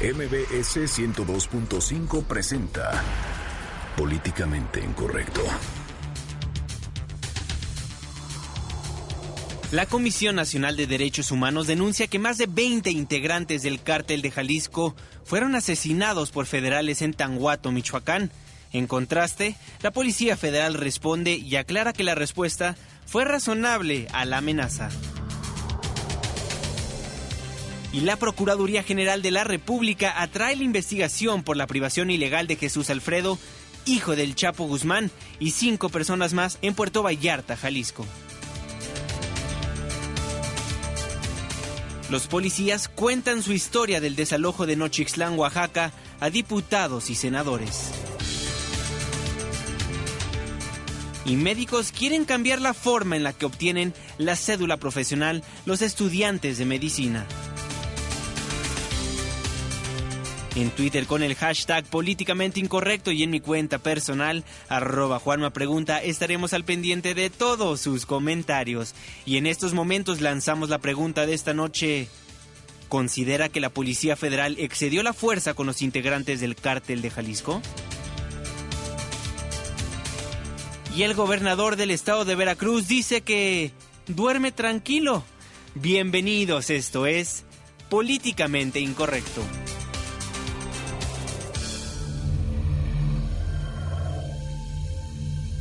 MBS 102.5 presenta Políticamente Incorrecto. La Comisión Nacional de Derechos Humanos denuncia que más de 20 integrantes del cártel de Jalisco fueron asesinados por federales en Tanguato, Michoacán. En contraste, la Policía Federal responde y aclara que la respuesta fue razonable a la amenaza. Y la Procuraduría General de la República atrae la investigación por la privación ilegal de Jesús Alfredo, hijo del Chapo Guzmán, y cinco personas más en Puerto Vallarta, Jalisco. Los policías cuentan su historia del desalojo de Nochixtlán, Oaxaca, a diputados y senadores. Y médicos quieren cambiar la forma en la que obtienen la cédula profesional los estudiantes de medicina. En Twitter con el hashtag políticamente incorrecto y en mi cuenta personal, arroba Juanma Pregunta, estaremos al pendiente de todos sus comentarios. Y en estos momentos lanzamos la pregunta de esta noche. ¿Considera que la Policía Federal excedió la fuerza con los integrantes del cártel de Jalisco? Y el gobernador del estado de Veracruz dice que duerme tranquilo. Bienvenidos, esto es Políticamente Incorrecto.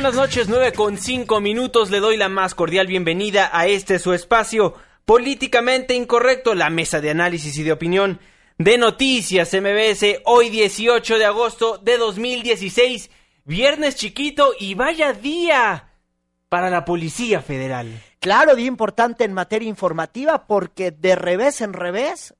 Buenas noches, 9 con 5 minutos. Le doy la más cordial bienvenida a este su espacio políticamente incorrecto, la mesa de análisis y de opinión de Noticias MBS, hoy 18 de agosto de 2016, viernes chiquito y vaya día para la Policía Federal. Claro, día importante en materia informativa porque de revés en revés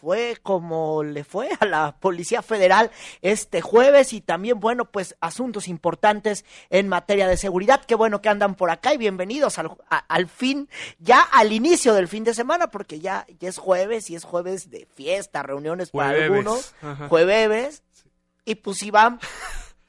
fue como le fue a la Policía Federal este jueves y también, bueno, pues asuntos importantes en materia de seguridad. Qué bueno que andan por acá y bienvenidos al, al fin, ya al inicio del fin de semana, porque ya, ya es jueves y es jueves de fiesta, reuniones para algunos, jueves, y pues si van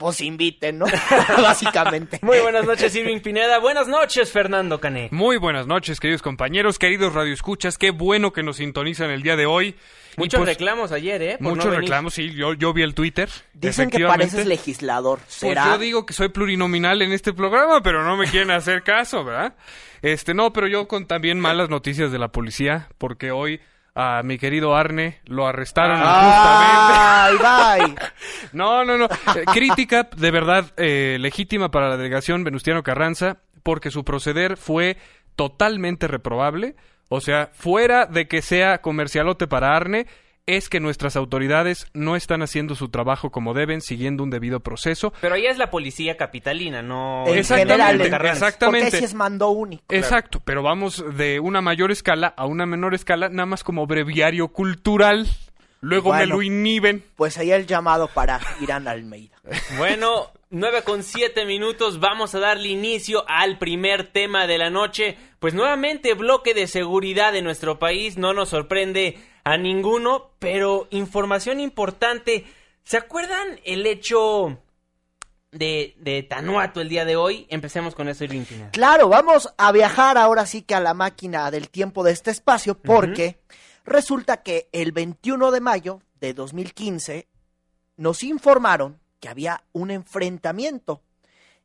pues inviten, ¿no? Básicamente. Muy buenas noches, Irving Pineda. Buenas noches, Fernando Cané. Muy buenas noches, queridos compañeros, queridos radioescuchas. Qué bueno que nos sintonizan el día de hoy. Muchos pues, reclamos ayer, ¿eh? muchos reclamos, sí. Yo, yo vi el Twitter. Dicen que pareces legislador. Pues ¿Será? Pues yo digo que soy plurinominal en este programa, pero no me quieren hacer caso, ¿verdad? Este, no, pero yo con también malas noticias de la policía, porque hoy a mi querido Arne, lo arrestaron ¡Ay, justamente. no, no, no. Eh, crítica de verdad eh, legítima para la delegación Venustiano Carranza, porque su proceder fue totalmente reprobable. O sea, fuera de que sea comercialote para Arne, es que nuestras autoridades no están haciendo su trabajo como deben, siguiendo un debido proceso. Pero ahí es la policía capitalina, no exactamente, exactamente. Porque es mando único. Exacto, pero vamos de una mayor escala a una menor escala, nada más como breviario cultural. Luego me lo inhiben. Pues ahí el llamado para Irán Almeida. bueno, nueve con siete minutos, vamos a darle inicio al primer tema de la noche. Pues nuevamente bloque de seguridad en nuestro país, no nos sorprende a ninguno, pero información importante. ¿Se acuerdan el hecho de, de Tanuato el día de hoy? Empecemos con eso, Irving Claro, vamos a viajar ahora sí que a la máquina del tiempo de este espacio, porque resulta que el 21 de mayo de 2015 nos informaron que había un enfrentamiento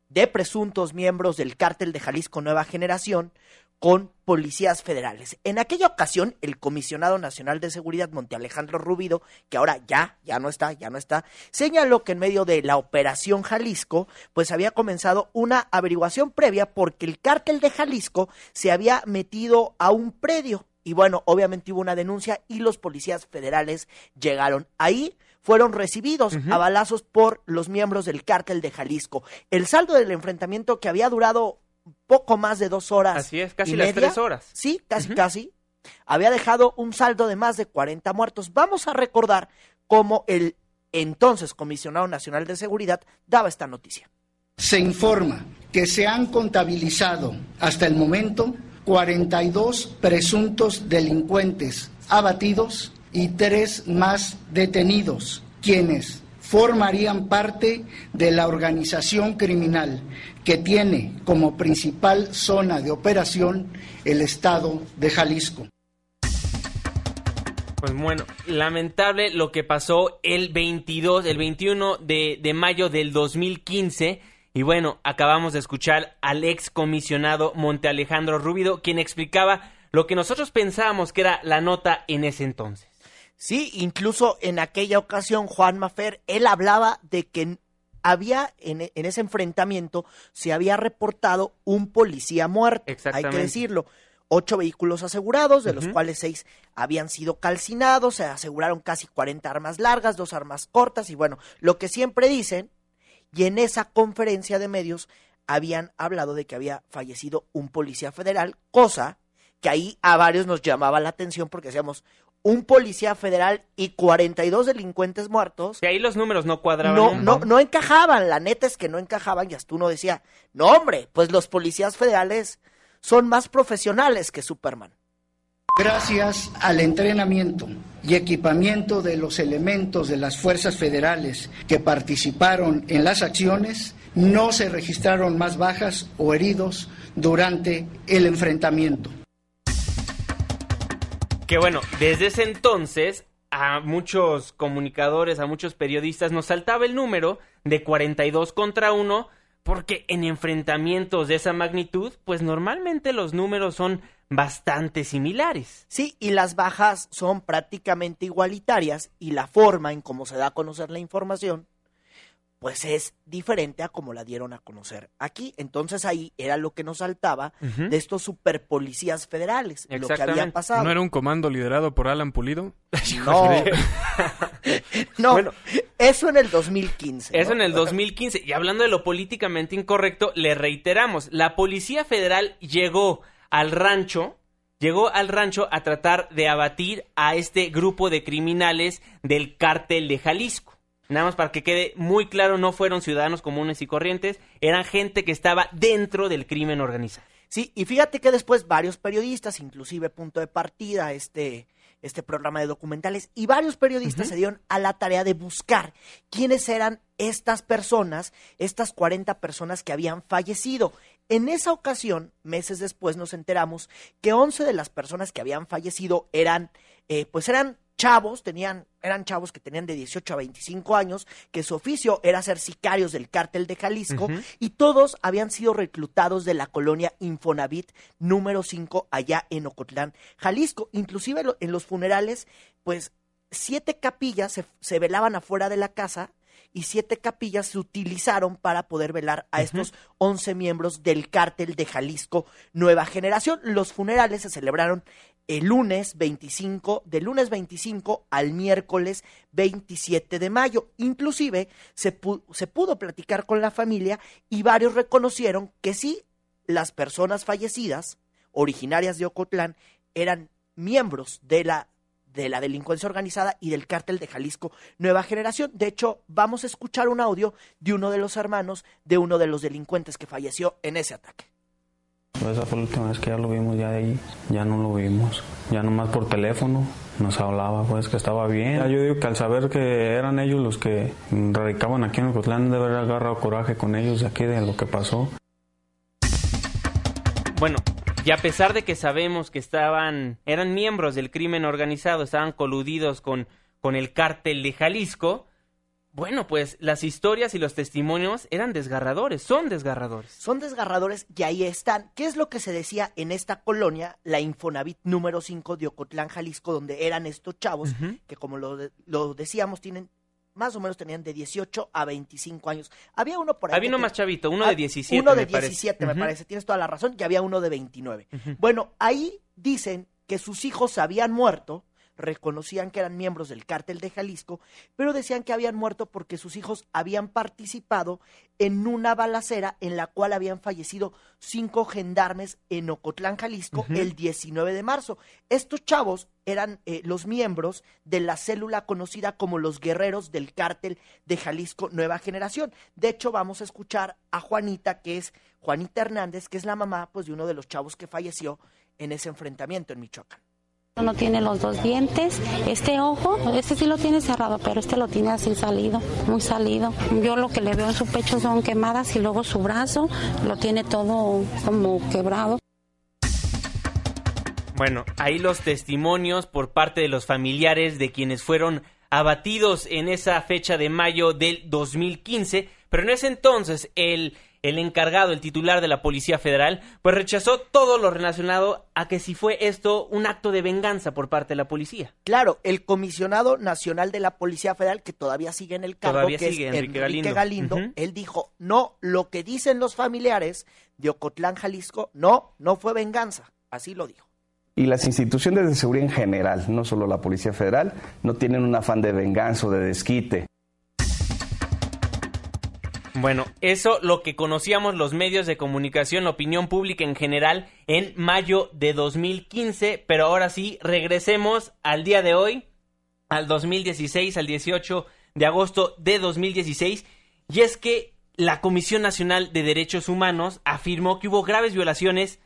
de presuntos miembros del cártel de Jalisco Nueva Generación con policías federales. En aquella ocasión, el comisionado nacional de seguridad Monte Alejandro Rubido, que ahora ya, ya no está, ya no está, señaló que en medio de la operación Jalisco, pues había comenzado una averiguación previa porque el cártel de Jalisco se había metido a un predio. Y bueno, obviamente hubo una denuncia y los policías federales llegaron ahí fueron recibidos a balazos por los miembros del cártel de Jalisco. El saldo del enfrentamiento que había durado poco más de dos horas. Así es, casi las tres horas. Sí, casi, casi. había dejado un saldo de más de 40 muertos. Vamos a recordar cómo el entonces comisionado nacional de seguridad daba esta noticia. Se informa que se han contabilizado hasta el momento 42 presuntos delincuentes abatidos y tres más detenidos, quienes formarían parte de la organización criminal que tiene como principal zona de operación el estado de Jalisco. Pues bueno, lamentable lo que pasó el 22, el 21 de, de mayo del 2015. Y bueno, acabamos de escuchar al ex comisionado Monte Alejandro Rúbido, quien explicaba lo que nosotros pensábamos que era la nota en ese entonces. Sí, incluso en aquella ocasión Juan Mafer, él hablaba de que había en, en ese enfrentamiento, se había reportado un policía muerto, hay que decirlo. Ocho vehículos asegurados, de los cuales seis habían sido calcinados, se aseguraron casi 40 armas largas, dos armas cortas y bueno, lo que siempre dicen, y en esa conferencia de medios habían hablado de que había fallecido un policía federal, cosa que ahí a varios nos llamaba la atención porque decíamos, un policía federal y 42 delincuentes muertos. Que ahí los números no cuadraban. No, no, no encajaban, la neta es que no encajaban y hasta uno decía, no hombre, pues los policías federales son más profesionales que Superman. Gracias al entrenamiento y equipamiento de los elementos de las fuerzas federales que participaron en las acciones, no se registraron más bajas o heridos durante el enfrentamiento. Que bueno, desde ese entonces a muchos comunicadores, a muchos periodistas nos saltaba el número de 42 contra 1 porque en enfrentamientos de esa magnitud, pues normalmente los números son bastante similares. Sí, y las bajas son prácticamente igualitarias y la forma en cómo se da a conocer la información pues es diferente a como la dieron a conocer aquí. Entonces ahí era lo que nos saltaba de estos super policías federales, lo que había pasado. ¿No era un comando liderado por Alan Pulido? No, no bueno, eso en el 2015. Eso en el 2015. Y hablando de lo políticamente incorrecto, le reiteramos, la Policía Federal llegó al rancho llegó al rancho a tratar de abatir a este grupo de criminales del cártel de Jalisco. Nada más para que quede muy claro, no fueron ciudadanos comunes y corrientes, eran gente que estaba dentro del crimen organizado. Sí, y fíjate que después varios periodistas, inclusive Punto de Partida, este, este programa de documentales, y varios periodistas se dieron a la tarea de buscar quiénes eran estas personas, estas 40 personas que habían fallecido. En esa ocasión, meses después, nos enteramos que 11 de las personas que habían fallecido eran, eh, pues eran chavos, tenían, eran chavos que tenían de 18 a 25 años, que su oficio era ser sicarios del cártel de Jalisco, y todos habían sido reclutados de la colonia Infonavit número 5 allá en Ocotlán, Jalisco. Inclusive en los funerales, pues siete capillas se, se velaban afuera de la casa y siete capillas se utilizaron para poder velar a estos 11 miembros del cártel de Jalisco Nueva Generación. Los funerales se celebraron el lunes 25, del lunes 25 al miércoles 27 de mayo. Inclusive se, se pudo platicar con la familia y varios reconocieron que sí, las personas fallecidas, originarias de Ocotlán, eran miembros de la de la delincuencia organizada y del cártel de Jalisco Nueva Generación. De hecho, vamos a escuchar un audio de uno de los hermanos de uno de los delincuentes que falleció en ese ataque. Esa fue la última vez que ya lo vimos, ya de ahí ya no lo vimos. Ya nomás por teléfono nos hablaba, pues que estaba bien. yo digo que al saber que eran ellos los que radicaban aquí en Ocotlán, de haber agarrado coraje con ellos de aquí de lo que pasó. Bueno, y a pesar de que sabemos que estaban, eran miembros del crimen organizado, estaban coludidos con, con el cártel de Jalisco, bueno, pues las historias y los testimonios eran desgarradores, son desgarradores. Son desgarradores y ahí están. ¿Qué es lo que se decía en esta colonia, la Infonavit número 5 de Ocotlán, Jalisco, donde eran estos chavos, que como lo, lo, decíamos, tienen más o menos tenían de 18 a 25 años. Había uno por ahí. Había uno más chavito, uno de 17. Uno de 17, me parece. Tienes toda la razón. Y había uno de 29. Bueno, ahí dicen que sus hijos habían muerto reconocían que eran miembros del cártel de Jalisco, pero decían que habían muerto porque sus hijos habían participado en una balacera en la cual habían fallecido cinco gendarmes en Ocotlán, Jalisco, el 19 de marzo. Estos chavos eran eh, los miembros de la célula conocida como los guerreros del cártel de Jalisco Nueva Generación. De hecho, vamos a escuchar a Juanita, que es Juanita Hernández, que es la mamá pues, de uno de los chavos que falleció en ese enfrentamiento en Michoacán. No tiene los dos dientes, este ojo, este sí lo tiene cerrado, pero este lo tiene así salido, muy salido. Yo lo que le veo en su pecho son quemadas y luego su brazo lo tiene todo como quebrado. Bueno, ahí los testimonios por parte de los familiares de quienes fueron abatidos en esa fecha de mayo del 2015, pero en ese entonces el el encargado, el titular de la Policía Federal, pues rechazó todo lo relacionado a que si fue esto un acto de venganza por parte de la policía. Claro, el comisionado nacional de la Policía Federal, que todavía sigue en el cargo, que es Enrique, Galindo, él dijo, no, lo que dicen los familiares de Ocotlán, Jalisco, no, no fue venganza. Así lo dijo. Y las instituciones de seguridad en general, no solo la Policía Federal, no tienen un afán de venganza o de desquite. Bueno, eso lo que conocíamos los medios de comunicación, la opinión pública en general, en mayo de 2015, pero ahora sí, regresemos al día de hoy, al 2016, al 18 de agosto de 2016, y es que la Comisión Nacional de Derechos Humanos afirmó que hubo graves violaciones,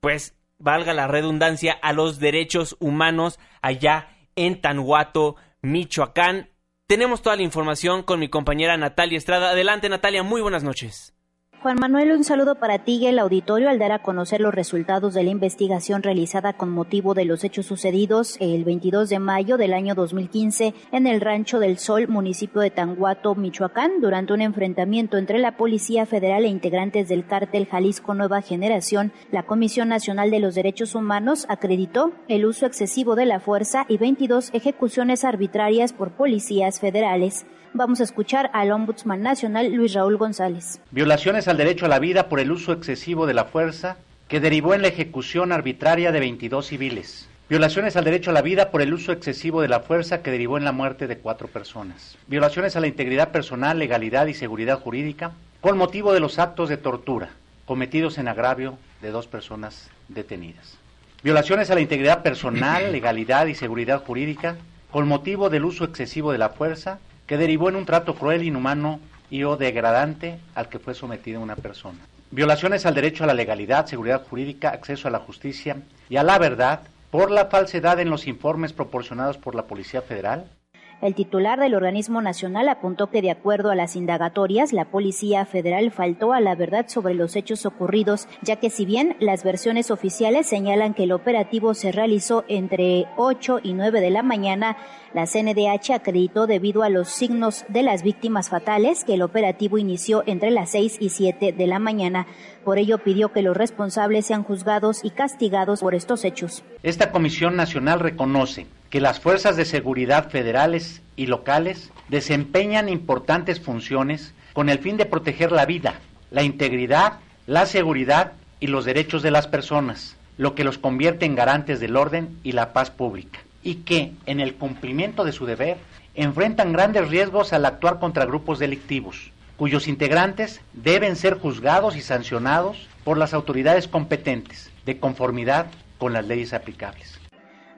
pues valga la redundancia, a los derechos humanos allá en Tanhuato, Michoacán. Tenemos toda la información con mi compañera Natalia Estrada. Adelante Natalia, muy buenas noches. Juan Manuel, un saludo para ti y el auditorio al dar a conocer los resultados de la investigación realizada con motivo de los hechos sucedidos el 22 de mayo del año 2015 en el Rancho del Sol, municipio de Tanguato, Michoacán, durante un enfrentamiento entre la Policía Federal e integrantes del cártel Jalisco Nueva Generación. La Comisión Nacional de los Derechos Humanos acreditó el uso excesivo de la fuerza y 22 ejecuciones arbitrarias por policías federales. Vamos a escuchar al Ombudsman Nacional Luis Raúl González. Violaciones al derecho a la vida por el uso excesivo de la fuerza que derivó en la ejecución arbitraria de 22 civiles. Violaciones al derecho a la vida por el uso excesivo de la fuerza que derivó en la muerte de cuatro personas. Violaciones a la integridad personal, legalidad y seguridad jurídica con motivo de los actos de tortura cometidos en agravio de dos personas detenidas. Violaciones a la integridad personal, legalidad y seguridad jurídica con motivo del uso excesivo de la fuerza que derivó en un trato cruel, inhumano y o degradante al que fue sometida una persona. Violaciones al derecho a la legalidad, seguridad jurídica, acceso a la justicia y a la verdad por la falsedad en los informes proporcionados por la Policía Federal, el titular del organismo nacional apuntó que de acuerdo a las indagatorias, la Policía Federal faltó a la verdad sobre los hechos ocurridos, ya que si bien las versiones oficiales señalan que el operativo se realizó entre 8 y 9 de la mañana, la CNDH acreditó debido a los signos de las víctimas fatales que el operativo inició entre las 6 y 7 de la mañana. Por ello pidió que los responsables sean juzgados y castigados por estos hechos. Esta Comisión Nacional reconoce que las fuerzas de seguridad federales y locales desempeñan importantes funciones con el fin de proteger la vida, la integridad, la seguridad y los derechos de las personas, lo que los convierte en garantes del orden y la paz pública, y que, en el cumplimiento de su deber, enfrentan grandes riesgos al actuar contra grupos delictivos, cuyos integrantes deben ser juzgados y sancionados por las autoridades competentes, de conformidad con las leyes aplicables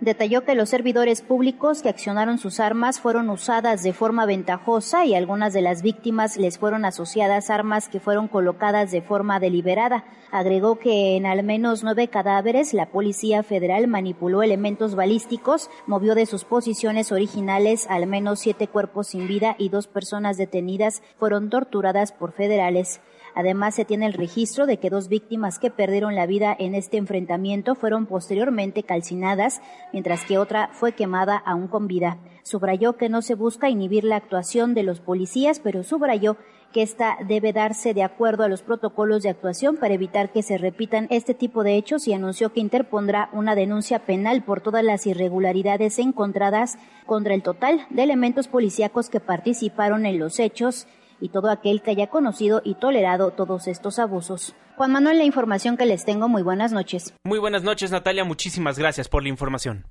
detalló que los servidores públicos que accionaron sus armas fueron usadas de forma ventajosa y algunas de las víctimas les fueron asociadas armas que fueron colocadas de forma deliberada. Agregó que en al menos nueve cadáveres la Policía Federal manipuló elementos balísticos, movió de sus posiciones originales al menos siete cuerpos sin vida y dos personas detenidas fueron torturadas por federales. Además, se tiene el registro de que dos víctimas que perdieron la vida en este enfrentamiento fueron posteriormente calcinadas, mientras que otra fue quemada aún con vida. Subrayó que no se busca inhibir la actuación de los policías, pero subrayó que esta debe darse de acuerdo a los protocolos de actuación para evitar que se repitan este tipo de hechos y anunció que interpondrá una denuncia penal por todas las irregularidades encontradas contra el total de elementos policíacos que participaron en los hechos y todo aquel que haya conocido y tolerado todos estos abusos. Juan Manuel, la información que les tengo, muy buenas noches. Muy buenas noches, Natalia, muchísimas gracias por la información.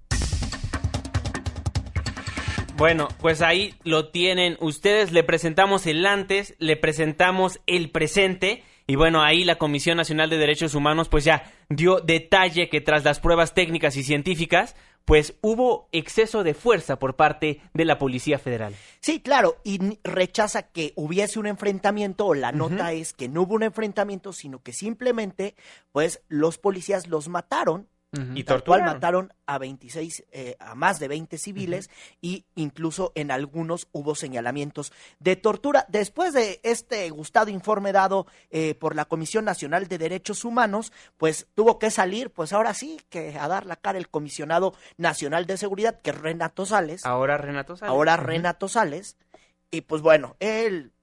Bueno, pues ahí lo tienen ustedes. Le presentamos el antes, le presentamos el presente. Y bueno, ahí la Comisión Nacional de Derechos Humanos pues ya dio detalle que tras las pruebas técnicas y científicas pues hubo exceso de fuerza por parte de la Policía Federal. Sí, claro, y rechaza que hubiese un enfrentamiento, o la nota es que no hubo un enfrentamiento, sino que simplemente, pues, los policías los mataron Y cual torturaron. mataron a 26, eh, a más de 20 civiles y incluso en algunos hubo señalamientos de tortura. Después de este gustado informe dado eh, por la Comisión Nacional de Derechos Humanos, pues tuvo que salir, pues ahora sí, que a dar la cara el Comisionado Nacional de Seguridad, que es Renato Sales. Ahora Renato Sales. Ahora. Renato Sales. Y pues bueno, él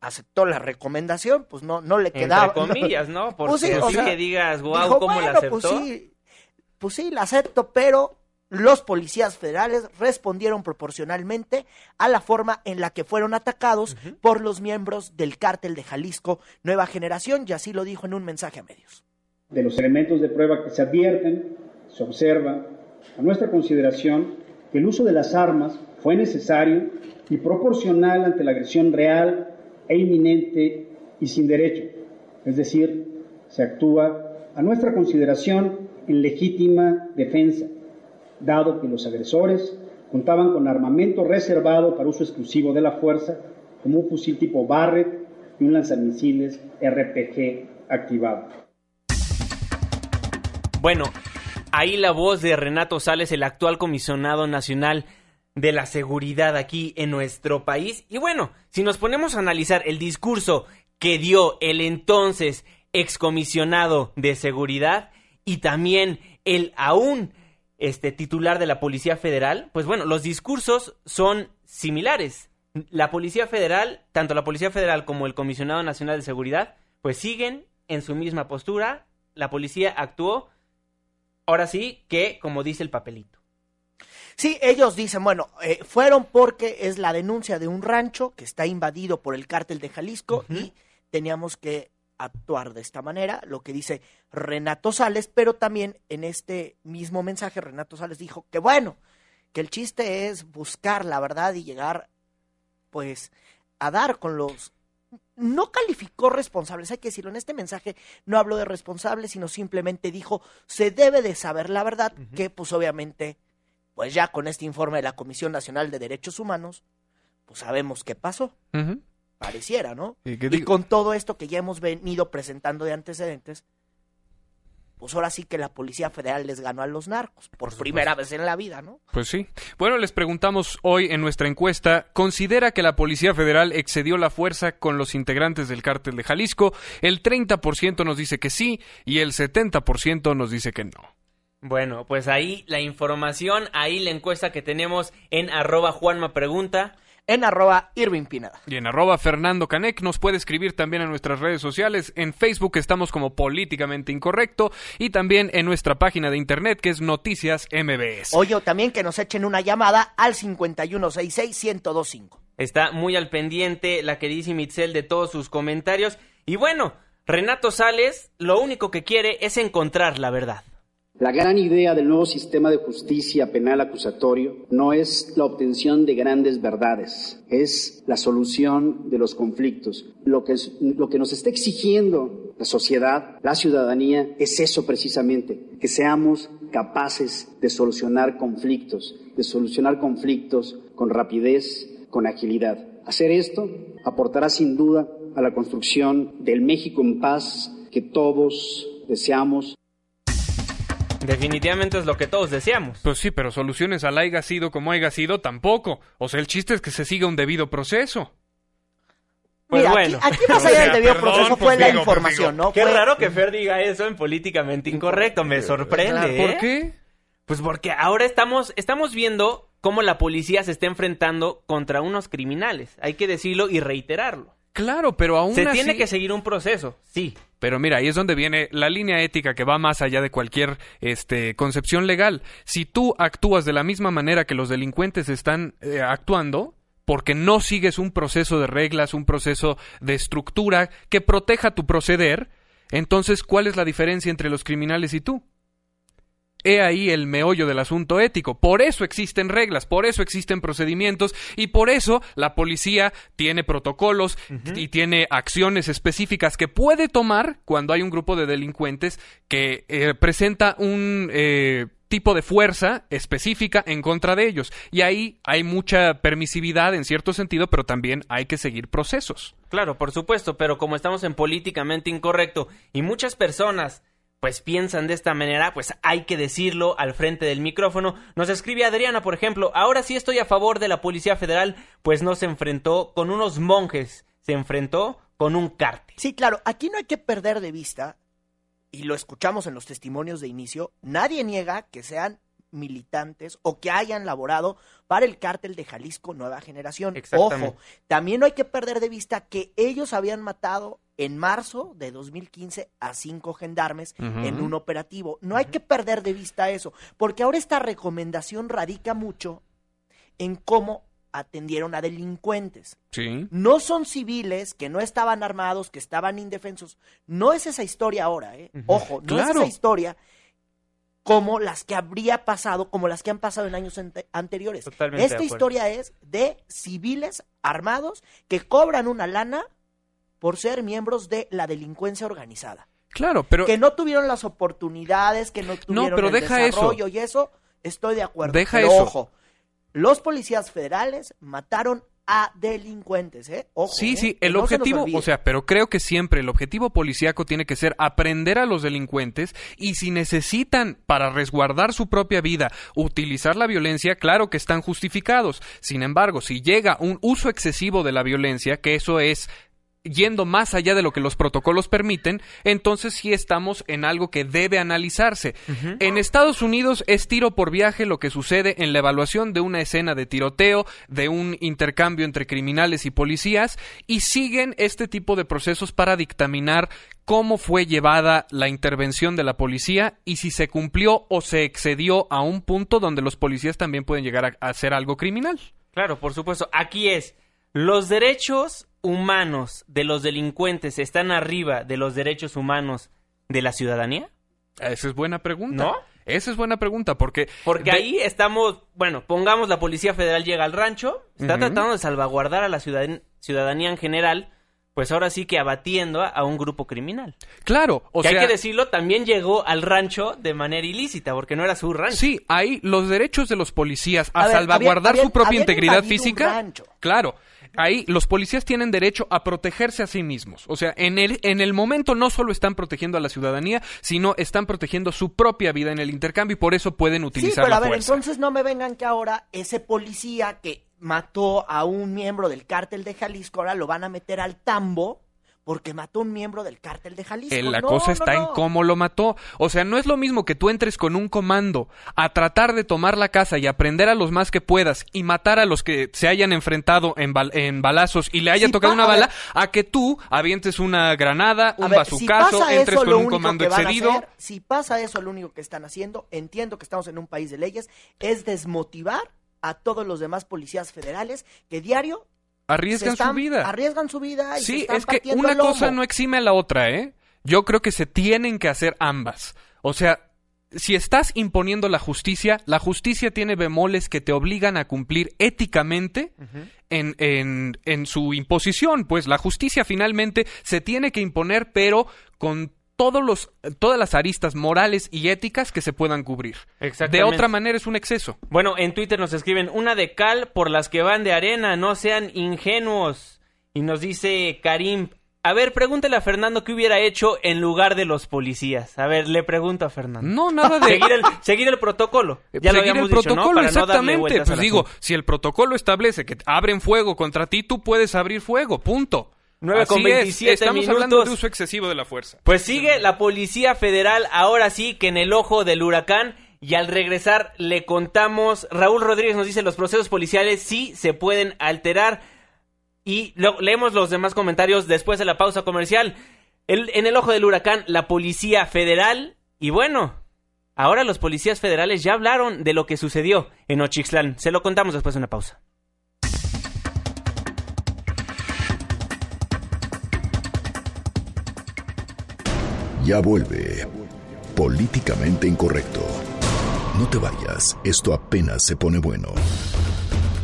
aceptó la recomendación, pues no, no le Entre quedaba. comillas, ¿no? Porque Pues sí, sí, o sea, que digas, wow, Dijo, ¿cómo la "Bueno, aceptó? Pues sí, pues sí, la acepto, pero los policías federales respondieron proporcionalmente a la forma en la que fueron atacados por los miembros del cártel de Jalisco Nueva Generación, y así lo dijo en un mensaje a medios. de los elementos de prueba que se advierten, se observa, a nuestra consideración, que el uso de las armas fue necesario y proporcional ante la agresión real e inminente y sin derecho. Es decir, se actúa a nuestra consideración en legítima defensa, dado que los agresores contaban con armamento reservado para uso exclusivo de la fuerza, como un fusil tipo Barrett y un lanzamisiles RPG activado. Bueno, ahí la voz de Renato Sales, el actual comisionado nacional de la seguridad aquí en nuestro país. Y bueno, si nos ponemos a analizar el discurso que dio el entonces excomisionado de seguridad y también el aún este titular de la Policía Federal, pues bueno, los discursos son similares. La Policía Federal, tanto la Policía Federal como el Comisionado Nacional de Seguridad, pues siguen en su misma postura. La policía actuó ahora sí que como dice el papelito. Sí, ellos dicen, bueno, eh, fueron porque es la denuncia de un rancho que está invadido por el cártel de Jalisco y teníamos que actuar de esta manera, lo que dice Renato Sales, pero también en este mismo mensaje Renato Sales dijo que bueno, que el chiste es buscar la verdad y llegar pues a dar con los no calificó responsables, hay que decirlo, en este mensaje no habló de responsables, sino simplemente dijo, se debe de saber la verdad, que pues obviamente, pues ya con este informe de la Comisión Nacional de Derechos Humanos, pues sabemos qué pasó. Pareciera, ¿no? Y con todo esto que ya hemos venido presentando de antecedentes, pues ahora sí que la Policía Federal les ganó a los narcos, por primera vez en la vida, ¿no? Pues sí. Bueno, les preguntamos hoy en nuestra encuesta, ¿considera que la Policía Federal excedió la fuerza con los integrantes del cártel de Jalisco? El 30% nos dice que sí y el 70% nos dice que no. Bueno, pues ahí la información, ahí la encuesta que tenemos en arroba Juanma Pregunta. En arroba Irving Pineda. Y en arroba Fernando Canec nos puede escribir también en nuestras redes sociales. En Facebook estamos como Políticamente Incorrecto y también en nuestra página de internet que es Noticias MBS. Oye, también que nos echen una llamada al 5166-1025. Está muy al pendiente la queridísima Itzel de todos sus comentarios. Y bueno, Renato Sales lo único que quiere es encontrar la verdad. La gran idea del nuevo sistema de justicia penal acusatorio no es la obtención de grandes verdades, es la solución de los conflictos. Lo que, lo que nos está exigiendo la sociedad, la ciudadanía, es eso precisamente, que seamos capaces de solucionar conflictos, de solucionar conflictos con rapidez, con agilidad. Hacer esto aportará sin duda a la construcción del México en paz que todos deseamos. Definitivamente es lo que todos deseamos. Pues sí, pero soluciones al haya sido como haya sido tampoco. O sea, el chiste es que se siga un debido proceso. Pues Mira, bueno. aquí, aquí más allá del debido Perdón, proceso pues fue la digo, pues información, ¿no? Qué Fue- raro que Fer diga eso en políticamente incorrecto, me sorprende. ¿Por ¿eh? qué? Pues porque ahora estamos, estamos viendo cómo la policía se está enfrentando contra unos criminales. Hay que decirlo y reiterarlo. Claro, pero aún Se así... tiene que seguir un proceso, sí. Pero mira, ahí es donde viene la línea ética que va más allá de cualquier este, concepción legal. Si tú actúas de la misma manera que los delincuentes están eh, actuando, porque no sigues un proceso de reglas, un proceso de estructura que proteja tu proceder, entonces, ¿cuál es la diferencia entre los criminales y tú? He ahí el meollo del asunto ético. Por eso existen reglas, por eso existen procedimientos y por eso la policía tiene protocolos y tiene acciones específicas que puede tomar cuando hay un grupo de delincuentes que eh, presenta un eh, tipo de fuerza específica en contra de ellos. Y ahí hay mucha permisividad en cierto sentido, pero también hay que seguir procesos. Claro, por supuesto, pero como estamos en políticamente incorrecto y muchas personas pues piensan de esta manera, pues hay que decirlo al frente del micrófono. Nos escribe Adriana, por ejemplo, ahora sí estoy a favor de la Policía Federal, pues no se enfrentó con unos monjes, se enfrentó con un cártel. Sí, claro, aquí no hay que perder de vista y lo escuchamos en los testimonios de inicio, nadie niega que sean militantes o que hayan laborado para el cártel de Jalisco Nueva Generación. Ojo, también no hay que perder de vista que ellos habían matado en marzo de 2015 a cinco gendarmes en un operativo. No hay que perder de vista eso, porque ahora esta recomendación radica mucho en cómo atendieron a delincuentes. Sí. No son civiles que no estaban armados, que estaban indefensos. No es esa historia ahora, ¿eh? Ojo, no es esa historia como las que habría pasado, como las que han pasado en años anteriores. Esta historia es de civiles armados que cobran una lana por ser miembros de la delincuencia organizada. Claro, pero que no tuvieron las oportunidades, que no tuvieron no, pero el deja desarrollo y eso estoy de acuerdo. Deja pero eso. ojo, los policías federales mataron a delincuentes, ¿eh? Ojo, sí, ¿eh? sí, el no objetivo, o sea, pero creo que siempre el objetivo policíaco tiene que ser aprender a los delincuentes y si necesitan para resguardar su propia vida utilizar la violencia, claro que están justificados. Sin embargo, si llega un uso excesivo de la violencia, que eso es yendo más allá de lo que los protocolos permiten, entonces sí estamos en algo que debe analizarse. En Estados Unidos es tiro por viaje lo que sucede en la evaluación de una escena de tiroteo, de un intercambio entre criminales y policías, y siguen este tipo de procesos para dictaminar cómo fue llevada la intervención de la policía y si se cumplió o se excedió a un punto donde los policías también pueden llegar a, a hacer algo criminal. Claro, por supuesto. Aquí es, los derechos humanos de los delincuentes están arriba de los derechos humanos de la ciudadanía? Esa es buena pregunta. ¿No? Esa es buena pregunta porque... Porque de- ahí estamos, bueno, pongamos la Policía Federal llega al rancho, está tratando de salvaguardar a la ciudadan- ciudadanía en general, pues ahora sí que abatiendo a, a un grupo criminal. Claro, o que sea... hay que decirlo, también llegó al rancho de manera ilícita, porque no era su rancho. Sí, ahí los derechos de los policías a, A ver, salvaguardar su propia integridad física. rancho. Claro, ahí los policías tienen derecho a protegerse a sí mismos. O sea, en el, en el momento no solo están protegiendo a la ciudadanía, sino están protegiendo su propia vida en el intercambio y por eso pueden Sí, utilizar pero la a ver, fuerza. entonces no me vengan que ahora ese policía que mató a un miembro del cártel de Jalisco, ahora lo van a meter al tambo porque mató a un miembro del cártel de Jalisco. Eh, la No, cosa está no. en cómo lo mató. O sea, no es lo mismo que tú entres con un comando a tratar de tomar la casa y aprender a los más que puedas y matar a los que se hayan enfrentado en, bal- en balazos y le haya Si tocado una bala, a que tú avientes una granada, un ver, si bazucazo, pasa entres eso, con un comando excedido. hacer, si pasa eso, lo único que están haciendo, entiendo que estamos en un país de leyes, es desmotivar a todos los demás policías federales que diario Arriesgan están- su vida. Arriesgan su vida y se Sí, están es que una el cosa no exime a la otra, ¿eh? Yo creo que se tienen que hacer ambas. O sea, si estás imponiendo la justicia, la justicia tiene bemoles que te obligan a cumplir éticamente en, en, en su imposición. Pues la justicia finalmente se tiene que imponer, pero con todos los, todas las aristas morales y éticas que se puedan cubrir. De otra manera es un exceso. Bueno, en Twitter nos escriben una de cal por las que van de arena, no sean ingenuos. Y nos dice Karim, a ver, pregúntale a Fernando qué hubiera hecho en lugar de los policías. A ver, le pregunto a Fernando. No, nada de... Seguir el, seguir el protocolo. Ya lo seguir habíamos el dicho, ¿no? protocolo, Para exactamente. pues digo, si el protocolo establece que abren fuego contra ti, tú puedes abrir fuego, punto. 9 con Así es, 27 Estamos hablando minutos. de uso excesivo de la fuerza. Pues sigue la Policía Federal, ahora sí que en el ojo del huracán. Y al regresar le contamos, Raúl Rodríguez nos dice los procesos policiales sí se pueden alterar. Y lo- leemos los demás comentarios después de la pausa comercial. El- en el ojo del huracán, la Policía Federal. Y bueno, ahora los policías federales ya hablaron de lo que sucedió en Ochixtlán. Se lo contamos después de una pausa. Ya vuelve Políticamente Incorrecto. No te vayas, esto apenas se pone bueno.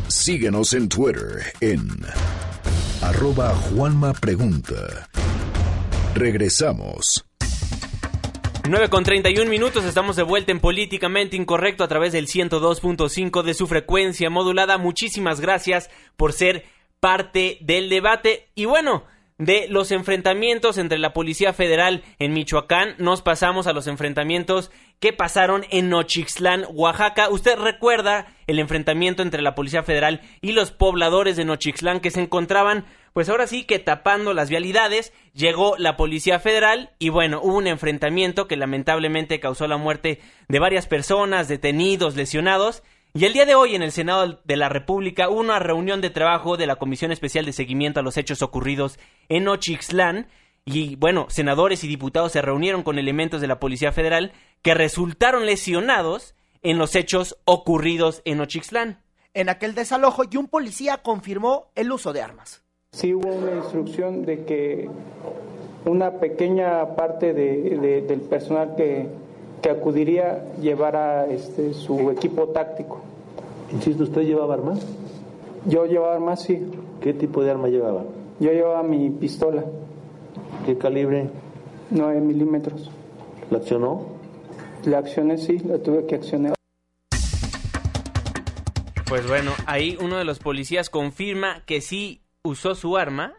Síguenos en Twitter en arroba Juanma Pregunta. Regresamos. 9 con 31 minutos, estamos de vuelta en Políticamente Incorrecto a través del 102.5 de su frecuencia modulada. Muchísimas gracias por ser parte del debate. Y bueno, de los enfrentamientos entre la Policía Federal en Michoacán, nos pasamos a los enfrentamientos que pasaron en Nochixtlán, Oaxaca. Usted recuerda el enfrentamiento entre la Policía Federal y los pobladores de Nochixtlán que se encontraban pues ahora sí que tapando las vialidades, llegó la Policía Federal y bueno, hubo un enfrentamiento que lamentablemente causó la muerte de varias personas, detenidos, lesionados. Y el día de hoy en el Senado de la República hubo una reunión de trabajo de la Comisión Especial de Seguimiento a los Hechos Ocurridos en Ochixtlán. Y bueno, senadores y diputados se reunieron con elementos de la Policía Federal que resultaron lesionados en los hechos ocurridos en Ochixtlán. En aquel desalojo y un policía confirmó el uso de armas. Sí hubo una instrucción de que una pequeña parte de, del personal que, que, acudiría llevara este, su equipo táctico. Insisto, ¿usted llevaba armas? Yo llevaba armas, sí. ¿Qué tipo de arma llevaba? Yo llevaba mi pistola. ¿Qué calibre? 9 milímetros. ¿La accionó? La accioné, sí, la tuve que accionar. Pues bueno, ahí uno de los policías confirma que sí usó su arma,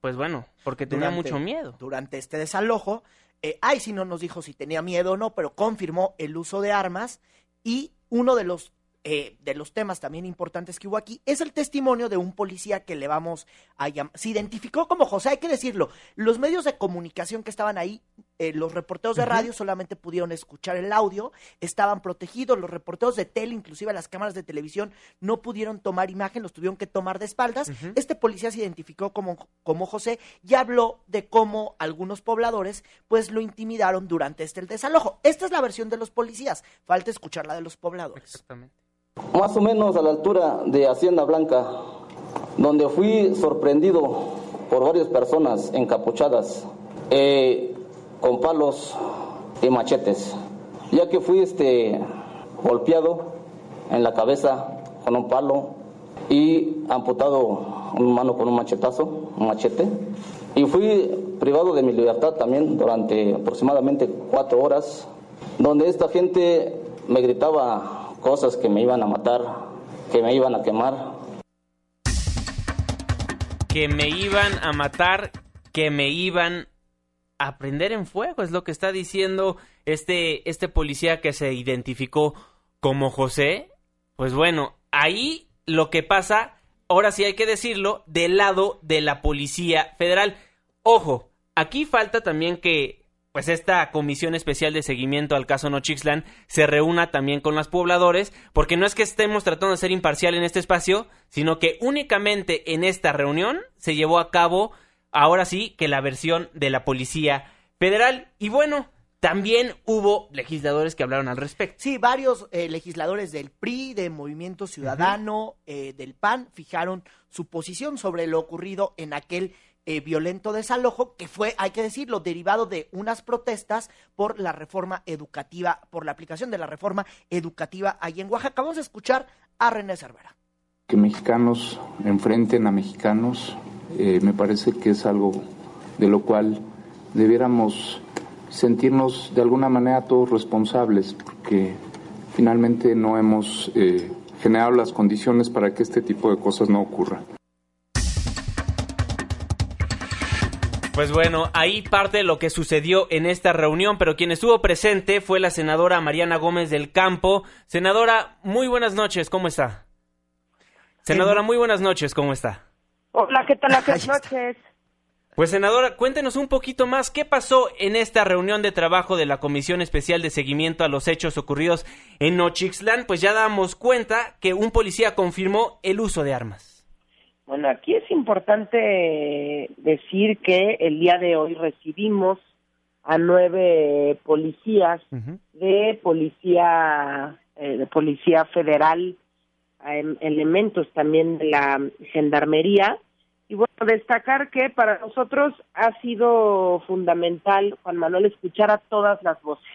pues bueno, porque tenía mucho miedo. Durante este desalojo, eh, ay, si no nos dijo si tenía miedo o no, pero confirmó el uso de armas y uno de los eh, de los temas también importantes que hubo aquí es el testimonio de un policía que le vamos a llamar. Se identificó como José, hay que decirlo. Los medios de comunicación que estaban ahí, eh, los reporteros de radio solamente pudieron escuchar el audio, estaban protegidos. Los reporteros de tele, inclusive las cámaras de televisión, no pudieron tomar imagen, los tuvieron que tomar de espaldas. Este policía se identificó como, como José y habló de cómo algunos pobladores pues lo intimidaron durante este el desalojo. Esta es la versión de los policías. Falta escuchar la de los pobladores. Exactamente más o menos a la altura de Hacienda Blanca, donde fui sorprendido por varias personas encapuchadas eh, con palos y machetes, ya que fui este golpeado en la cabeza con un palo y amputado una mano con un machetazo, un machete, y fui privado de mi libertad también durante aproximadamente cuatro horas, donde esta gente me gritaba cosas que me iban a matar, que me iban a quemar. Que me iban a matar, que me iban a prender en fuego, es lo que está diciendo este, este policía que se identificó como José. Pues bueno, ahí lo que pasa, ahora sí hay que decirlo, del lado de la Policía Federal. Ojo, aquí falta también que pues esta comisión especial de seguimiento al caso Nochixlan se reúna también con los pobladores, porque no es que estemos tratando de ser imparcial en este espacio, sino que únicamente en esta reunión se llevó a cabo, ahora sí, que la versión de la Policía Federal. Y bueno, también hubo legisladores que hablaron al respecto. Sí, varios eh, legisladores del PRI, de Movimiento Ciudadano, eh, del PAN, fijaron su posición sobre lo ocurrido en aquel eh, violento desalojo que fue, hay que decirlo, derivado de unas protestas por la reforma educativa, por la aplicación de la reforma educativa ahí en Oaxaca. Vamos a escuchar a René Cervera. Que mexicanos enfrenten a mexicanos eh, me parece que es algo de lo cual debiéramos sentirnos de alguna manera todos responsables, porque finalmente no hemos eh, generado las condiciones para que este tipo de cosas no ocurran. Pues bueno, ahí parte de lo que sucedió en esta reunión, pero quien estuvo presente fue la senadora Mariana Gómez del Campo. Senadora, muy buenas noches, ¿cómo está? Senadora, muy buenas noches, ¿cómo está? Hola, ¿qué tal? Buenas noches. Pues senadora, cuéntenos un poquito más qué pasó en esta reunión de trabajo de la Comisión Especial de Seguimiento a los Hechos Ocurridos en Nochixtlán. Pues ya damos cuenta que un policía confirmó el uso de armas. Bueno, aquí es importante decir que el día de hoy recibimos a nueve policías de policía eh, de policía federal, elementos también de la gendarmería y bueno destacar que para nosotros ha sido fundamental Juan Manuel escuchar a todas las voces,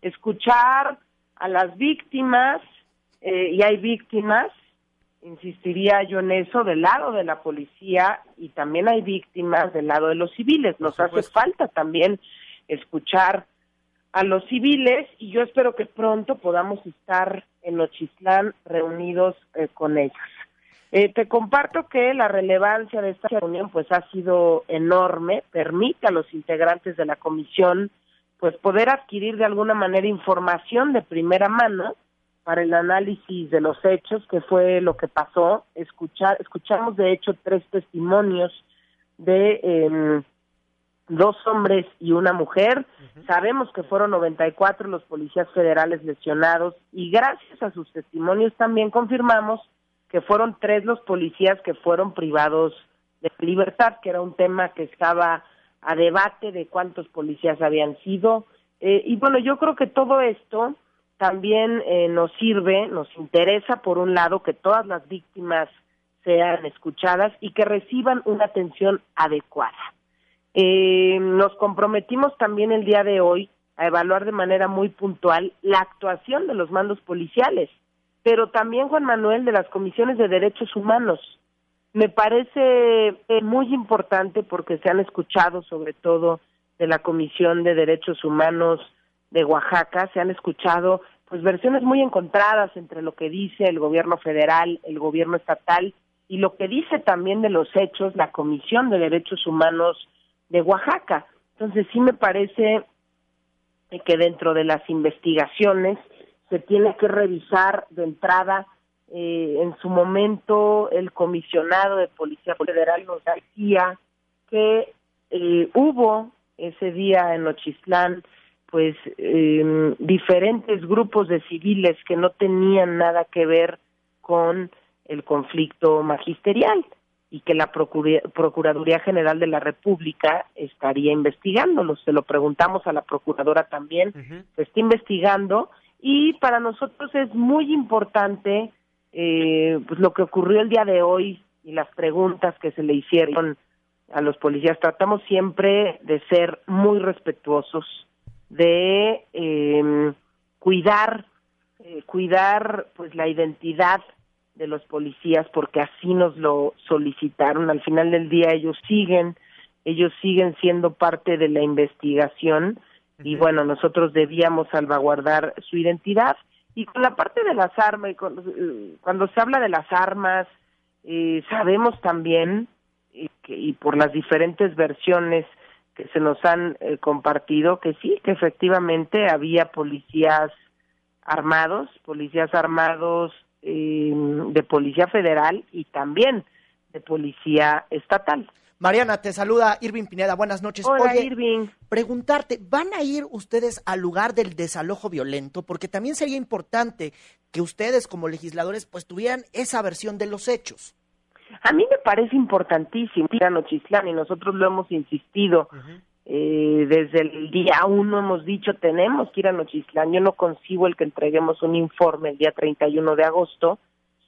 escuchar a las víctimas eh, y hay víctimas, insistiría yo en eso, del lado de la policía y también hay víctimas del lado de los civiles. Nos hace falta también escuchar a los civiles y yo espero que pronto podamos estar en Nochislán reunidos eh, con ellos. Eh, te comparto que la relevancia de esta reunión pues ha sido enorme, permite a los integrantes de la comisión pues poder adquirir de alguna manera información de primera mano para el análisis de los hechos, que fue lo que pasó. Escuchar, escuchamos de hecho tres testimonios de em, dos hombres y una mujer. Sabemos que fueron 94 los policías federales lesionados y gracias a sus testimonios también confirmamos que fueron tres los policías que fueron privados de libertad, que era un tema que estaba a debate de cuántos policías habían sido. Eh, y bueno, yo creo que todo esto también eh, nos sirve, nos interesa, por un lado, que todas las víctimas sean escuchadas y que reciban una atención adecuada. Eh, nos comprometimos también el día de hoy a evaluar de manera muy puntual la actuación de los mandos policiales, pero también, Juan Manuel, de las comisiones de derechos humanos. Me parece eh, muy importante porque se han escuchado, sobre todo de la Comisión de Derechos Humanos de Oaxaca, se han escuchado pues versiones muy encontradas entre lo que dice el gobierno federal, el gobierno estatal y lo que dice también de los hechos la Comisión de Derechos Humanos de Oaxaca. Entonces sí me parece que dentro de las investigaciones se tiene que revisar de entrada eh, en su momento el comisionado de Policía Federal nos decía que eh, hubo ese día en Ochislán pues eh, diferentes grupos de civiles que no tenían nada que ver con el conflicto magisterial y que la Procuraduría General de la República estaría investigándolo. Se lo preguntamos a la Procuradora también, se está investigando y para nosotros es muy importante eh, pues lo que ocurrió el día de hoy y las preguntas que se le hicieron a los policías. Tratamos siempre de ser muy respetuosos, de eh, cuidar, eh, cuidar pues la identidad de los policías porque así nos lo solicitaron. Al final del día ellos siguen, ellos siguen siendo parte de la investigación y bueno, nosotros debíamos salvaguardar su identidad. Y con la parte de las armas, eh, cuando se habla de las armas, eh, sabemos también, eh, que, y por las diferentes versiones que se nos han compartido, que sí, que efectivamente había policías armados, policías armados eh, de Policía Federal y también de Policía Estatal. Mariana, te saluda Irving Pineda. Buenas noches. Hola, Irving. Preguntarte, ¿van a ir ustedes al lugar del desalojo violento? Porque también sería importante que ustedes como legisladores pues tuvieran esa versión de los hechos. A mí me parece importantísimo ir a Nochislán y nosotros lo hemos insistido. Eh, desde el día uno hemos dicho tenemos que ir a Nochislán. Yo no consigo el que entreguemos un informe el día 31 de agosto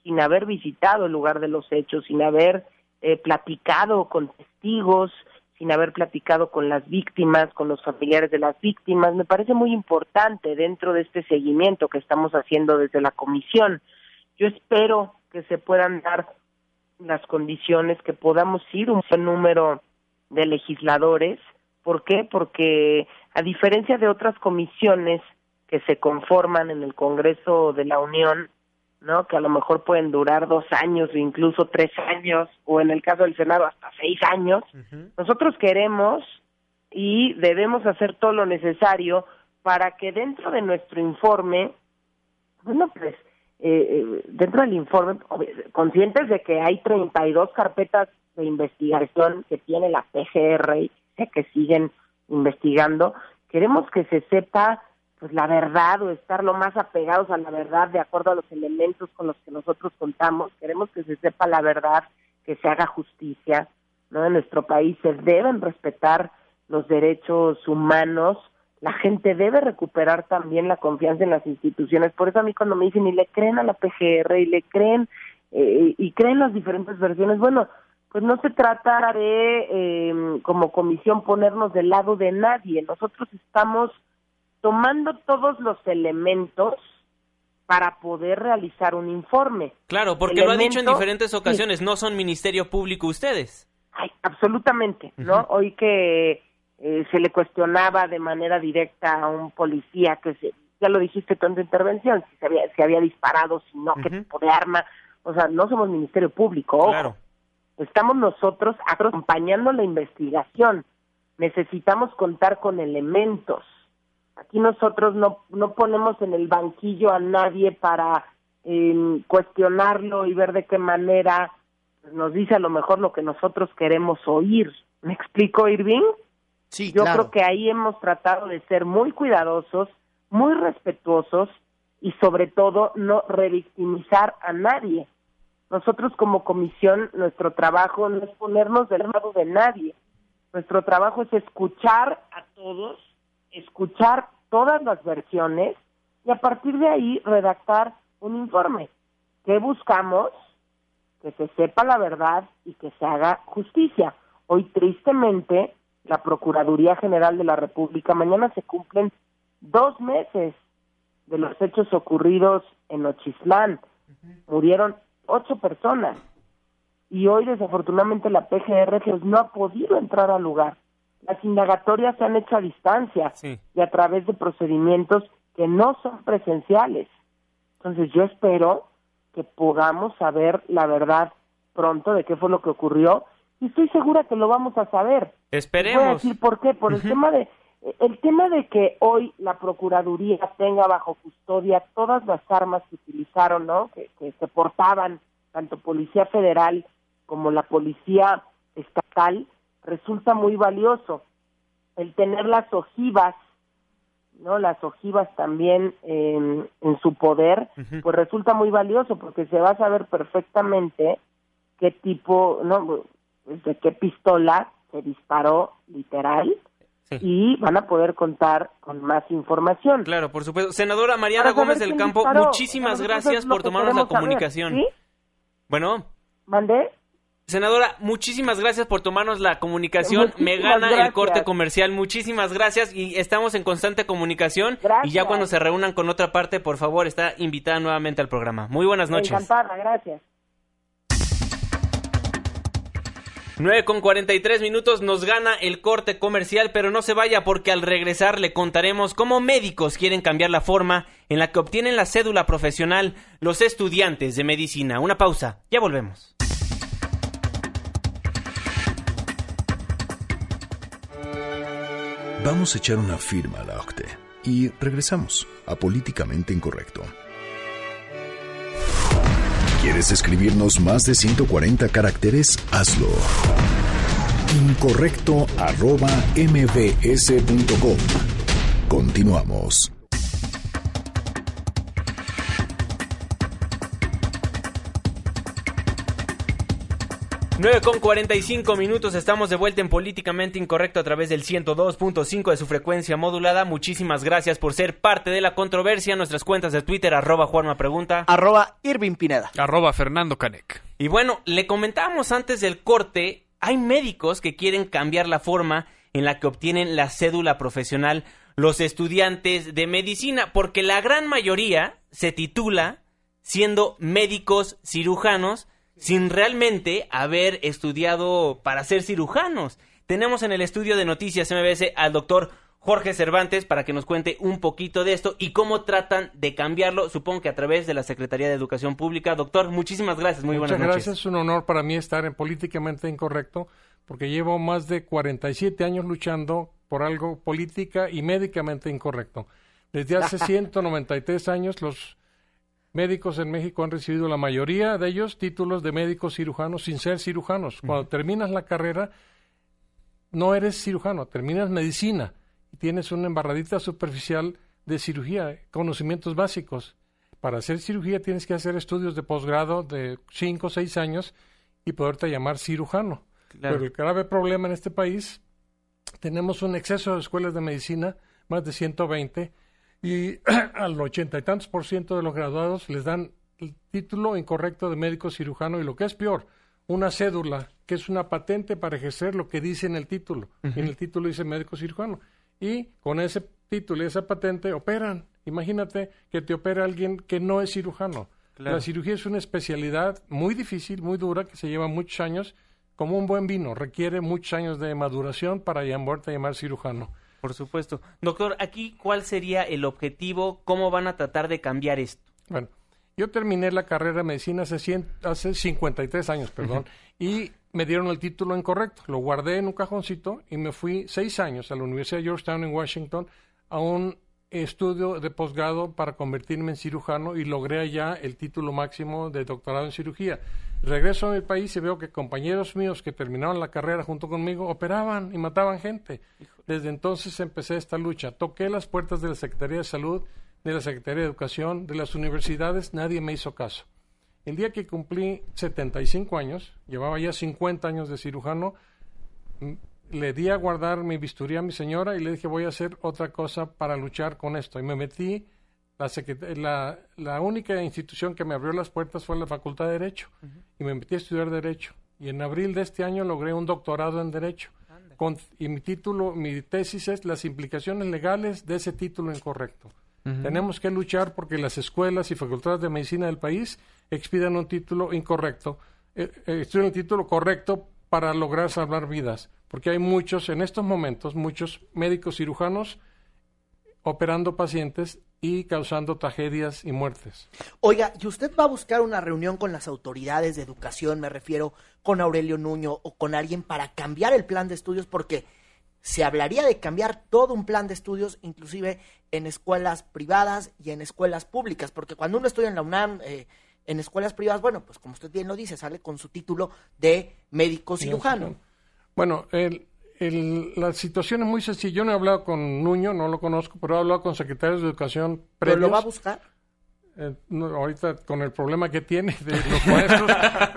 sin haber visitado el lugar de los hechos, sin haber eh, platicado con testigos, sin haber platicado con las víctimas, con los familiares de las víctimas. Me parece muy importante dentro de este seguimiento que estamos haciendo desde la comisión. Yo espero que se puedan dar las condiciones, que podamos ir un buen número de legisladores ¿Por qué? Porque a diferencia de otras comisiones que se conforman en el Congreso de la Unión, ¿no? Que a lo mejor pueden durar dos años o incluso tres años, o en el caso del Senado hasta seis años. Nosotros queremos y debemos hacer todo lo necesario para que dentro de nuestro informe, bueno, pues, eh, eh dentro del informe, conscientes de que hay 32 carpetas de investigación que tiene la PGR que siguen investigando. Queremos que se sepa pues la verdad o estar lo más apegados a la verdad de acuerdo a los elementos con los que nosotros contamos. Queremos que se sepa la verdad, que se haga justicia. ¿no? En nuestro país se deben respetar los derechos humanos. La gente debe recuperar también la confianza en las instituciones. Por eso a mí cuando me dicen y le creen a la PGR y le creen eh, y creen las diferentes versiones, bueno, pues no se trata de, em, como comisión, ponernos del lado de nadie. Nosotros estamos tomando todos los elementos para poder realizar un informe. Claro, porque lo ha dicho en diferentes ocasiones, no son ministerio público ustedes. Ay, absolutamente, ¿no? Hoy que eh, se le cuestionaba de manera directa a un policía que se, ya lo dijiste tú en tu intervención, si se había, si había disparado, si no, qué tipo de arma, o sea, no somos ministerio público, ojo. Claro. Estamos nosotros acompañando la investigación. Necesitamos contar con elementos. Aquí nosotros no, no ponemos en el banquillo a nadie para eh, cuestionarlo y ver de qué manera nos dice a lo mejor lo que nosotros queremos oír. ¿Me explico, Irving? Sí, Yo claro. creo que ahí hemos tratado de ser muy cuidadosos, muy respetuosos y sobre todo no revictimizar a nadie. Nosotros como comisión, nuestro trabajo no es ponernos del lado de nadie. Nuestro trabajo es escuchar a todos, escuchar todas las versiones y a partir de ahí redactar un informe. ¿Qué buscamos? Que se sepa la verdad y que se haga justicia. Hoy, tristemente, la Procuraduría General de la República, mañana se cumplen dos meses de los hechos ocurridos en Ochislán. Murieron ocho personas. Y hoy, desafortunadamente, la PGR pues, no ha podido entrar al lugar. Las indagatorias se han hecho a distancia y a través de procedimientos que no son presenciales. Entonces, yo espero que podamos saber la verdad pronto de qué fue lo que ocurrió y estoy segura que lo vamos a saber. Voy a Esperemos. decir por qué, por el tema de el tema de que hoy la procuraduría tenga bajo custodia todas las armas que utilizaron, ¿no? Que, que se portaban tanto policía federal como la policía estatal resulta muy valioso. El tener las ojivas, ¿no? Las ojivas también en, en su poder, pues resulta muy valioso porque se va a saber perfectamente qué tipo, ¿no? Pues, de qué pistola se disparó literal y van a poder contar con más información. Claro, por supuesto. Senadora Mariana Gómez del Campo, disparó. muchísimas gracias por tomarnos la saber, comunicación. ¿sí? Bueno. ¿Mandé? Senadora, muchísimas gracias por tomarnos la comunicación. Me gana el gracias. corte comercial. Muchísimas gracias y estamos en constante comunicación. Y ya Gracias. cuando se reúnan con otra parte, por favor, está invitada nuevamente al programa. Muy buenas noches. Encantada, gracias. 9 con 43 minutos nos gana el corte comercial, pero no se vaya porque al regresar le contaremos cómo médicos quieren cambiar la forma en la que obtienen la cédula profesional los estudiantes de medicina. Una pausa, ya volvemos. Vamos a echar una firma a la OCTE y regresamos a Políticamente Incorrecto. ¿Quieres escribirnos más de 140 caracteres? Hazlo. Incorrecto arroba mbs.com. Continuamos. 9 con 45 minutos, estamos de vuelta en Políticamente Incorrecto a través del 102.5 de su frecuencia modulada. Muchísimas gracias por ser parte de la controversia. Nuestras cuentas de Twitter, arroba Juanma Pregunta. Arroba Irving Pineda. Arroba Fernando Canek. Y bueno, le comentábamos antes del corte, hay médicos que quieren cambiar la forma en la que obtienen la cédula profesional los estudiantes de medicina, porque la gran mayoría se titula siendo médicos cirujanos sin realmente haber estudiado para ser cirujanos. Tenemos en el estudio de noticias MBS al doctor Jorge Cervantes para que nos cuente un poquito de esto y cómo tratan de cambiarlo, supongo que a través de la Secretaría de Educación Pública. Doctor, muchísimas gracias, muy Muchas buenas noches. gracias, es un honor para mí estar en Políticamente Incorrecto, porque llevo más de 47 años luchando por algo política y médicamente incorrecto. Desde hace 193 años los médicos en México han recibido la mayoría de ellos títulos de médicos cirujanos sin ser cirujanos. Cuando terminas la carrera, no eres cirujano, terminas medicina y tienes una embarradita superficial de cirugía, conocimientos básicos. Para hacer cirugía tienes que hacer estudios de posgrado de 5 o 6 años y poderte llamar cirujano. Claro. Pero el grave problema en este país, tenemos un exceso de escuelas de medicina, más de 120, y al ochenta y tantos por ciento de los graduados les dan el título incorrecto de médico cirujano y lo que es peor, una cédula que es una patente para ejercer lo que dice en el título. En el título dice médico cirujano. Y con ese título y esa patente operan Imagínate que te opera alguien que no es cirujano. Claro. La cirugía es una especialidad muy difícil, muy dura, que se lleva muchos años, como un buen vino, requiere muchos años de maduración para llamarte a llamar cirujano. Por supuesto. Doctor, aquí, ¿cuál sería el objetivo? ¿Cómo van a tratar de cambiar esto? Bueno, yo terminé la carrera de medicina hace, 100 hace 53 años, perdón, y me dieron el título incorrecto. Lo guardé en un cajoncito y me fui seis años a la Universidad de Georgetown en Washington a un estudio de posgrado para convertirme en cirujano y logré allá el título máximo de doctorado en cirugía. Regreso a mi país y veo que compañeros míos que terminaron la carrera junto conmigo operaban y mataban gente. Desde entonces empecé esta lucha. Toqué las puertas de la Secretaría de Salud, de la Secretaría de Educación, de las universidades, nadie me hizo caso. El día que cumplí 75 años, llevaba ya 50 años de cirujano, le di a guardar mi bisturí a mi señora y le dije voy a hacer otra cosa para luchar con esto. Y me metí, la, secret- la, la única institución que me abrió las puertas fue la Facultad de Derecho. Y me metí a estudiar Derecho. Y en abril de este año logré un doctorado en Derecho. Con- y mi título, mi tesis es las implicaciones legales de ese título incorrecto. Tenemos que luchar porque las escuelas y facultades de medicina del país expidan un título incorrecto, eh, eh, un título correcto para lograr salvar vidas, porque hay muchos, en estos momentos, muchos médicos cirujanos operando pacientes y causando tragedias y muertes. Oiga, ¿y usted va a buscar una reunión con las autoridades de educación, me refiero con Aurelio Nuño o con alguien para cambiar el plan de estudios? Porque se hablaría de cambiar todo un plan de estudios, inclusive en escuelas privadas y en escuelas públicas, porque cuando uno estudia en la UNAM, eh, en escuelas privadas, bueno, pues como usted bien lo dice, sale con su título de médico cirujano. Bueno, el- el- la situación es muy sencilla. Yo no he hablado con Nuño, no lo conozco, pero he hablado con secretarios de educación ¿Pero previos. lo va a buscar? Eh, no, ahorita con el problema que tiene de los maestros,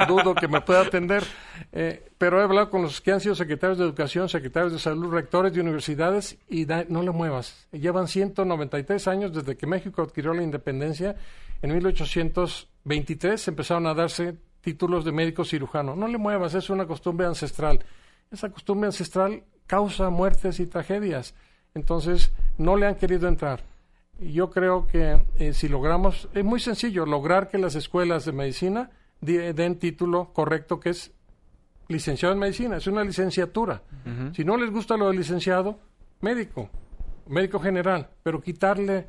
dudo que me pueda atender. Eh, pero he hablado con los que han sido secretarios de educación, secretarios de salud, rectores de universidades y da- no le muevas. Llevan 193 años desde que México adquirió la independencia. En 1823 empezaron a darse títulos de médico cirujano. No le muevas, es una costumbre ancestral. Esa costumbre ancestral causa muertes y tragedias. Entonces, no le han querido entrar. Yo creo que eh, si logramos, es muy sencillo, lograr que las escuelas de medicina di- den título correcto que es licenciado en medicina, es una licenciatura. Si no les gusta lo de licenciado, médico, médico general, pero quitarle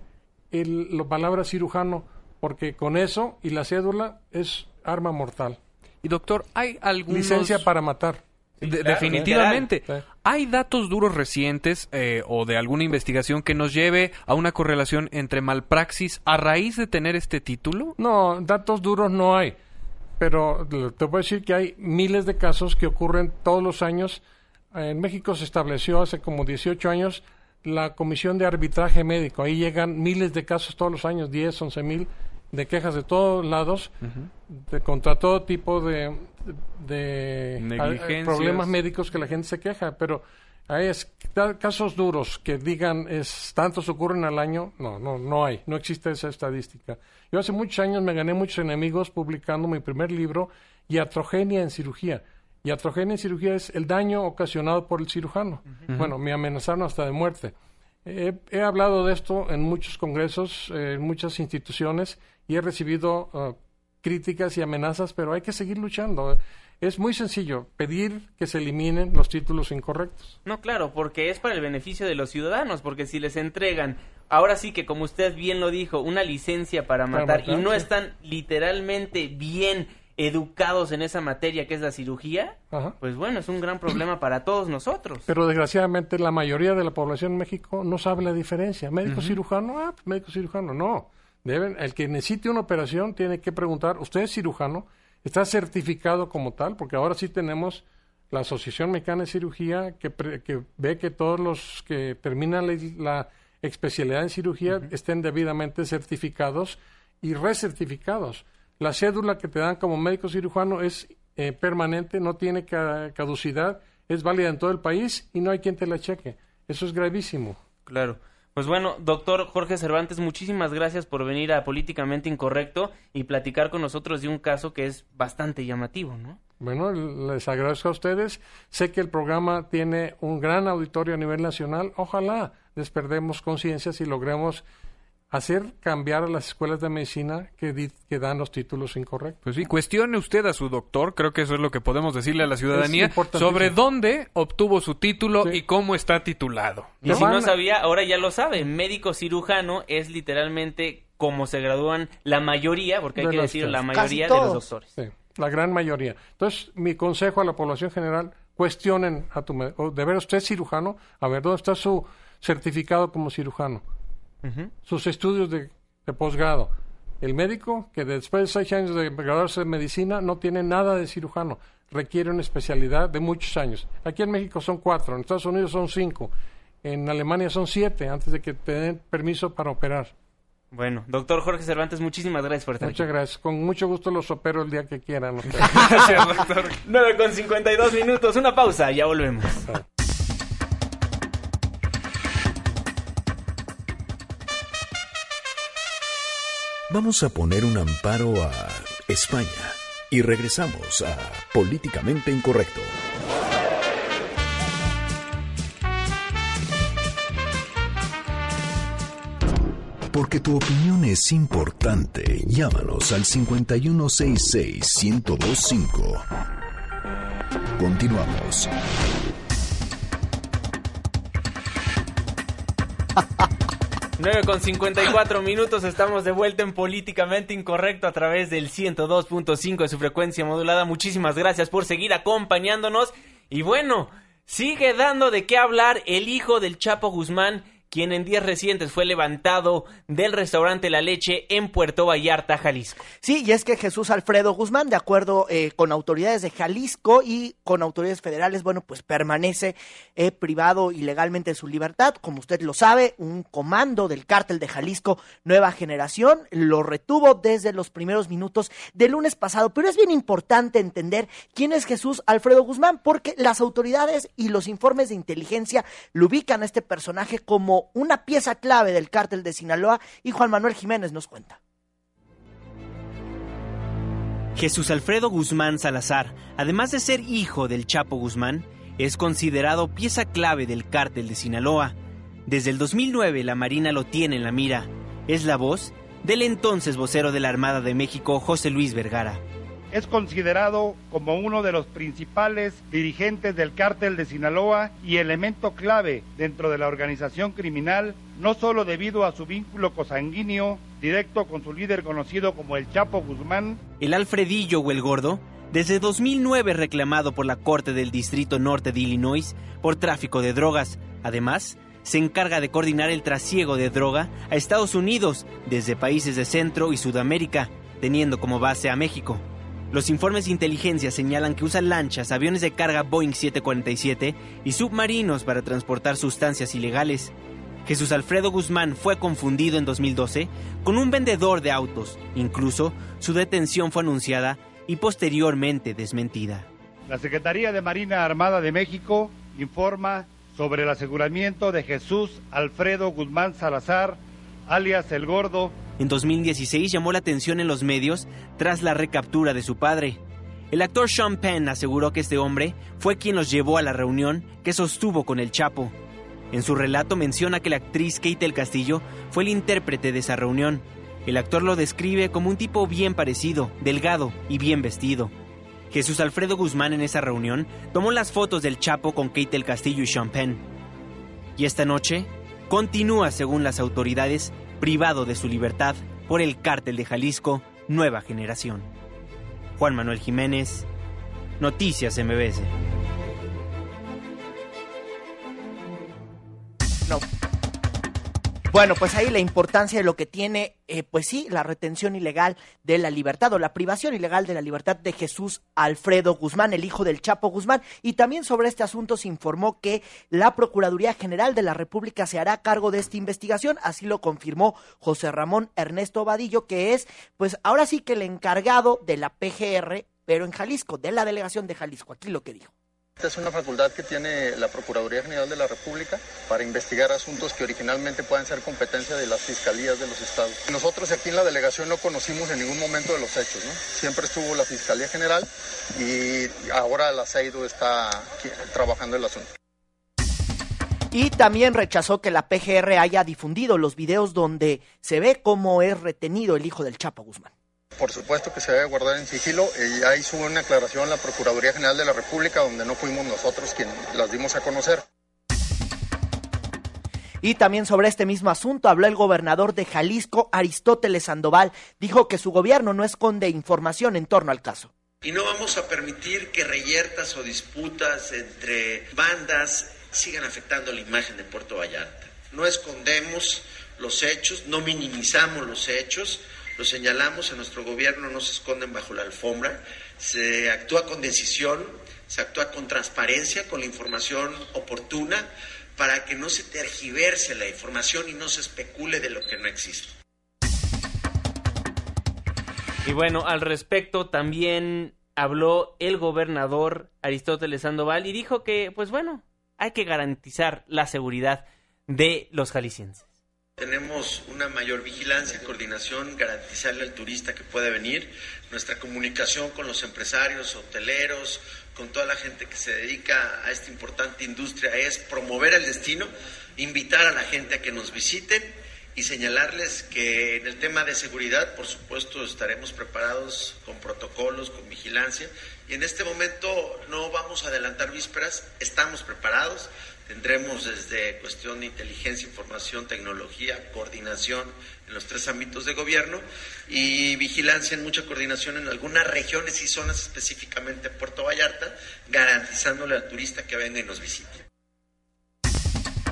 el, la palabra cirujano, porque con eso y la cédula es arma mortal. Y doctor, ¿hay algunos... Licencia para matar. De- claro, definitivamente. literal. ¿Hay datos duros recientes eh, o de alguna investigación que nos lleve a una correlación entre malpraxis a raíz de tener este título? No, datos duros no hay. Pero te puedo decir que hay miles de casos que ocurren todos los años. En México se estableció hace como 18 años la Comisión de Arbitraje Médico. Ahí llegan miles de casos todos los años, 10, 11 mil, de quejas de todos lados, de, contra todo tipo de, de Negligencias. problemas médicos que la gente se queja. Pero hay casos duros que digan es tantos ocurren al año, no, no, no hay, no existe esa estadística. Yo hace muchos años me gané muchos enemigos publicando mi primer libro, Iatrogenia en cirugía. Iatrogenia en cirugía es el daño ocasionado por el cirujano. Bueno, me amenazaron hasta de muerte. He, he hablado de esto en muchos congresos, en muchas instituciones y he recibido eh, críticas y amenazas, pero hay que seguir luchando. Es muy sencillo pedir que se eliminen los títulos incorrectos. No, claro, porque es para el beneficio de los ciudadanos, porque si les entregan, ahora sí que como usted bien lo dijo, una licencia para Para matar y no sí. están literalmente bien educados en esa materia que es la cirugía, Ajá. pues bueno, es un gran problema para todos nosotros. Pero desgraciadamente la mayoría de la población en México no sabe la diferencia. Médico cirujano, ah, pues médico cirujano, no. Deben, el que necesite una operación tiene que preguntar, ¿usted es cirujano? ¿Está certificado como tal? Porque ahora sí tenemos la Asociación Mexicana de Cirugía que, pre- que ve que todos los que terminan la, la especialidad en cirugía estén debidamente certificados y recertificados. La cédula que te dan como médico cirujano es eh, permanente, no tiene ca- caducidad, es válida en todo el país y no hay quien te la cheque. Eso es gravísimo. Claro. Pues bueno, doctor Jorge Cervantes, muchísimas gracias por venir a Políticamente Incorrecto y platicar con nosotros de un caso que es bastante llamativo, ¿no? Bueno, les agradezco a ustedes. Sé que el programa tiene un gran auditorio a nivel nacional. Ojalá desperdemos conciencias y logremos hacer cambiar a las escuelas de medicina que, di- que dan los títulos incorrectos. Pues sí, cuestione usted a su doctor, creo que eso es lo que podemos decirle a la ciudadanía, sobre dónde obtuvo su título y cómo está titulado. Y si no sabía, ahora ya lo sabe. Médico cirujano es literalmente como se gradúan la mayoría, porque hay De que decir tres. la mayoría de los doctores. Sí, la gran mayoría. Entonces, mi consejo a la población general, cuestionen a tu médico. ¿De ver usted es cirujano? A ver, ¿dónde está su certificado como cirujano? Sus estudios de, de posgrado. El médico, que después de seis años de graduarse de medicina, no tiene nada de cirujano. Requiere una especialidad de muchos años. Aquí en México son cuatro, en Estados Unidos son cinco, en Alemania son siete, antes de que te den permiso para operar. Bueno, doctor Jorge Cervantes, muchísimas gracias por estar Muchas aquí. gracias. Con mucho gusto los opero el día que quieran. Gracias, doctor. 9 con 52 minutos, una pausa, ya volvemos. Vamos a poner un amparo a España y regresamos a Políticamente Incorrecto. Porque tu opinión es importante, llámanos al 5166-1025. Continuamos. Nueve con 54 minutos, estamos de vuelta en Políticamente Incorrecto a través del 102.5 de su frecuencia modulada. Muchísimas gracias por seguir acompañándonos. Y bueno, sigue dando de qué hablar el hijo del Chapo Guzmán, quien en días recientes fue levantado del restaurante La Leche en Puerto Vallarta, Jalisco. Sí, y es que Jesús Alfredo Guzmán, de acuerdo eh, con autoridades de Jalisco y con autoridades federales, bueno, pues permanece eh, privado ilegalmente de su libertad. Como usted lo sabe, un comando del cártel de Jalisco Nueva Generación lo retuvo desde los primeros minutos del lunes pasado. Pero es bien importante entender quién es Jesús Alfredo Guzmán, porque las autoridades y los informes de inteligencia lo ubican a este personaje como una pieza clave del cártel de Sinaloa y Juan Manuel Jiménez nos cuenta. Jesús Alfredo Guzmán Salazar, además de ser hijo del Chapo Guzmán, es considerado pieza clave del cártel de Sinaloa. Desde el 2009 la Marina lo tiene en la mira. Es la voz del entonces vocero de la Armada de México, José Luis Vergara. Es considerado como uno de los principales dirigentes del cártel de Sinaloa y elemento clave dentro de la organización criminal, no solo debido a su vínculo consanguíneo directo con su líder conocido como el Chapo Guzmán, El Alfredillo o el Gordo, desde 2009 reclamado por la Corte del Distrito Norte de Illinois por tráfico de drogas. Además, se encarga de coordinar el trasiego de droga a Estados Unidos desde países de Centro y Sudamérica, teniendo como base a México. Los informes de inteligencia señalan que usa lanchas, aviones de carga Boeing 747 y submarinos para transportar sustancias ilegales. Jesús Alfredo Guzmán fue confundido en 2012 con un vendedor de autos. Incluso su detención fue anunciada y posteriormente desmentida. la Secretaría de Marina Armada de México informa sobre el aseguramiento de Jesús Alfredo Guzmán Salazar, alias El Gordo, En 2016 llamó la atención en los medios tras la recaptura de su padre. El actor Sean Penn aseguró que este hombre fue quien los llevó a la reunión que sostuvo con el Chapo. En su relato menciona que la actriz Kate del Castillo fue el intérprete de esa reunión. El actor lo describe como un tipo bien parecido, delgado y bien vestido. Jesús Alfredo Guzmán en esa reunión tomó las fotos del Chapo con Kate del Castillo y Sean Penn. Y esta noche continúa, según las autoridades, privado de su libertad por el cártel de Jalisco Nueva Generación. Juan Manuel Jiménez, Noticias MBS. Bueno, pues ahí la importancia de lo que tiene, eh, pues sí, la retención ilegal de la libertad o la privación ilegal de la libertad de Jesús Alfredo Guzmán, el hijo del Chapo Guzmán. Y también sobre este asunto se informó que la Procuraduría General de la República se hará cargo de esta investigación. Así lo confirmó José Ramón Ernesto Vadillo, que es, pues ahora sí que el encargado de la PGR, pero en Jalisco, de la delegación de Jalisco. Aquí lo que dijo. Esta es una facultad que tiene la Procuraduría General de la República para investigar asuntos que originalmente puedan ser competencia de las fiscalías de los estados. Nosotros aquí en la delegación no conocimos en ningún momento de los hechos, ¿no? Siempre estuvo la Fiscalía General y ahora la CEIDO está trabajando el asunto. Y también rechazó que la PGR haya difundido los videos donde se ve cómo es retenido el hijo del Chapo Guzmán. Por supuesto que se debe guardar en sigilo. Eh, ya hizo una aclaración la Procuraduría General de la República donde no fuimos nosotros quienes las dimos a conocer. Y también sobre este mismo asunto habló el gobernador de Jalisco, Aristóteles Sandoval. Dijo que su gobierno no esconde información en torno al caso. Y no vamos a permitir que reyertas o disputas entre bandas sigan afectando la imagen de Puerto Vallarta. No escondemos los hechos, no minimizamos los hechos, los señalamos, en nuestro gobierno no se esconden bajo la alfombra, se actúa con decisión, se actúa con transparencia, con la información oportuna, para que no se tergiverse la información y no se especule de lo que no existe. Y bueno, al respecto también habló el gobernador Aristóteles Sandoval y dijo que, pues bueno, hay que garantizar la seguridad de los jaliscienses. Tenemos una mayor vigilancia, coordinación, garantizarle al turista que puede venir. Nuestra comunicación con los empresarios, hoteleros, con toda la gente que se dedica a esta importante industria es promover el destino, invitar a la gente a que nos visiten y señalarles que en el tema de seguridad, por supuesto, estaremos preparados con protocolos, con vigilancia. Y en este momento no vamos a adelantar vísperas, estamos preparados. Tendremos desde cuestión de inteligencia, información, tecnología, coordinación en los tres ámbitos de gobierno y vigilancia en mucha coordinación en algunas regiones y zonas, específicamente Puerto Vallarta, garantizándole al turista que venga y nos visite.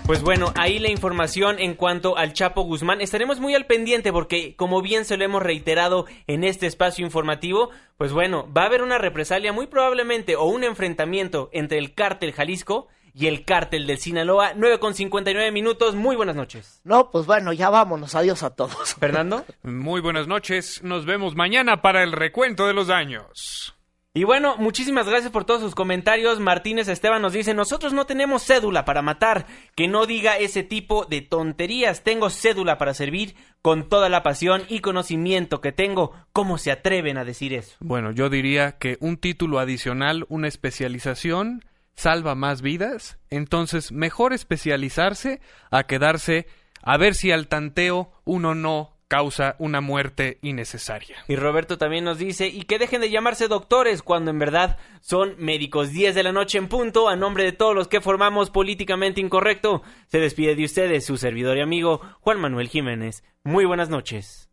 Pues bueno, ahí la información en cuanto al Chapo Guzmán. Estaremos muy al pendiente porque, como bien se lo hemos reiterado en este espacio informativo, pues bueno, va a haber una represalia muy probablemente o un enfrentamiento entre el cártel Jalisco y el cártel del Sinaloa. 9 con 59 minutos. Muy buenas noches. No, pues bueno, ya vámonos. Adiós a todos. Fernando. Muy buenas noches. Nos vemos mañana para el recuento de los daños. Y bueno, muchísimas gracias por todos sus comentarios. Martínez Esteban nos dice, nosotros no tenemos cédula para matar. Que no diga ese tipo de tonterías. Tengo cédula para servir con toda la pasión y conocimiento que tengo. ¿Cómo se atreven a decir eso? Bueno, yo diría que un título adicional, una especialización, salva más vidas. Entonces, mejor especializarse a quedarse a ver si al tanteo uno no causa una muerte innecesaria. Y Roberto también nos dice, y que dejen de llamarse doctores cuando en verdad son médicos. 10 de la noche en punto, a nombre de todos los que formamos Políticamente Incorrecto, se despide de ustedes su servidor y amigo Juan Manuel Jiménez. Muy buenas noches.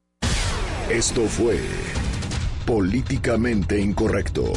Esto fue Políticamente Incorrecto.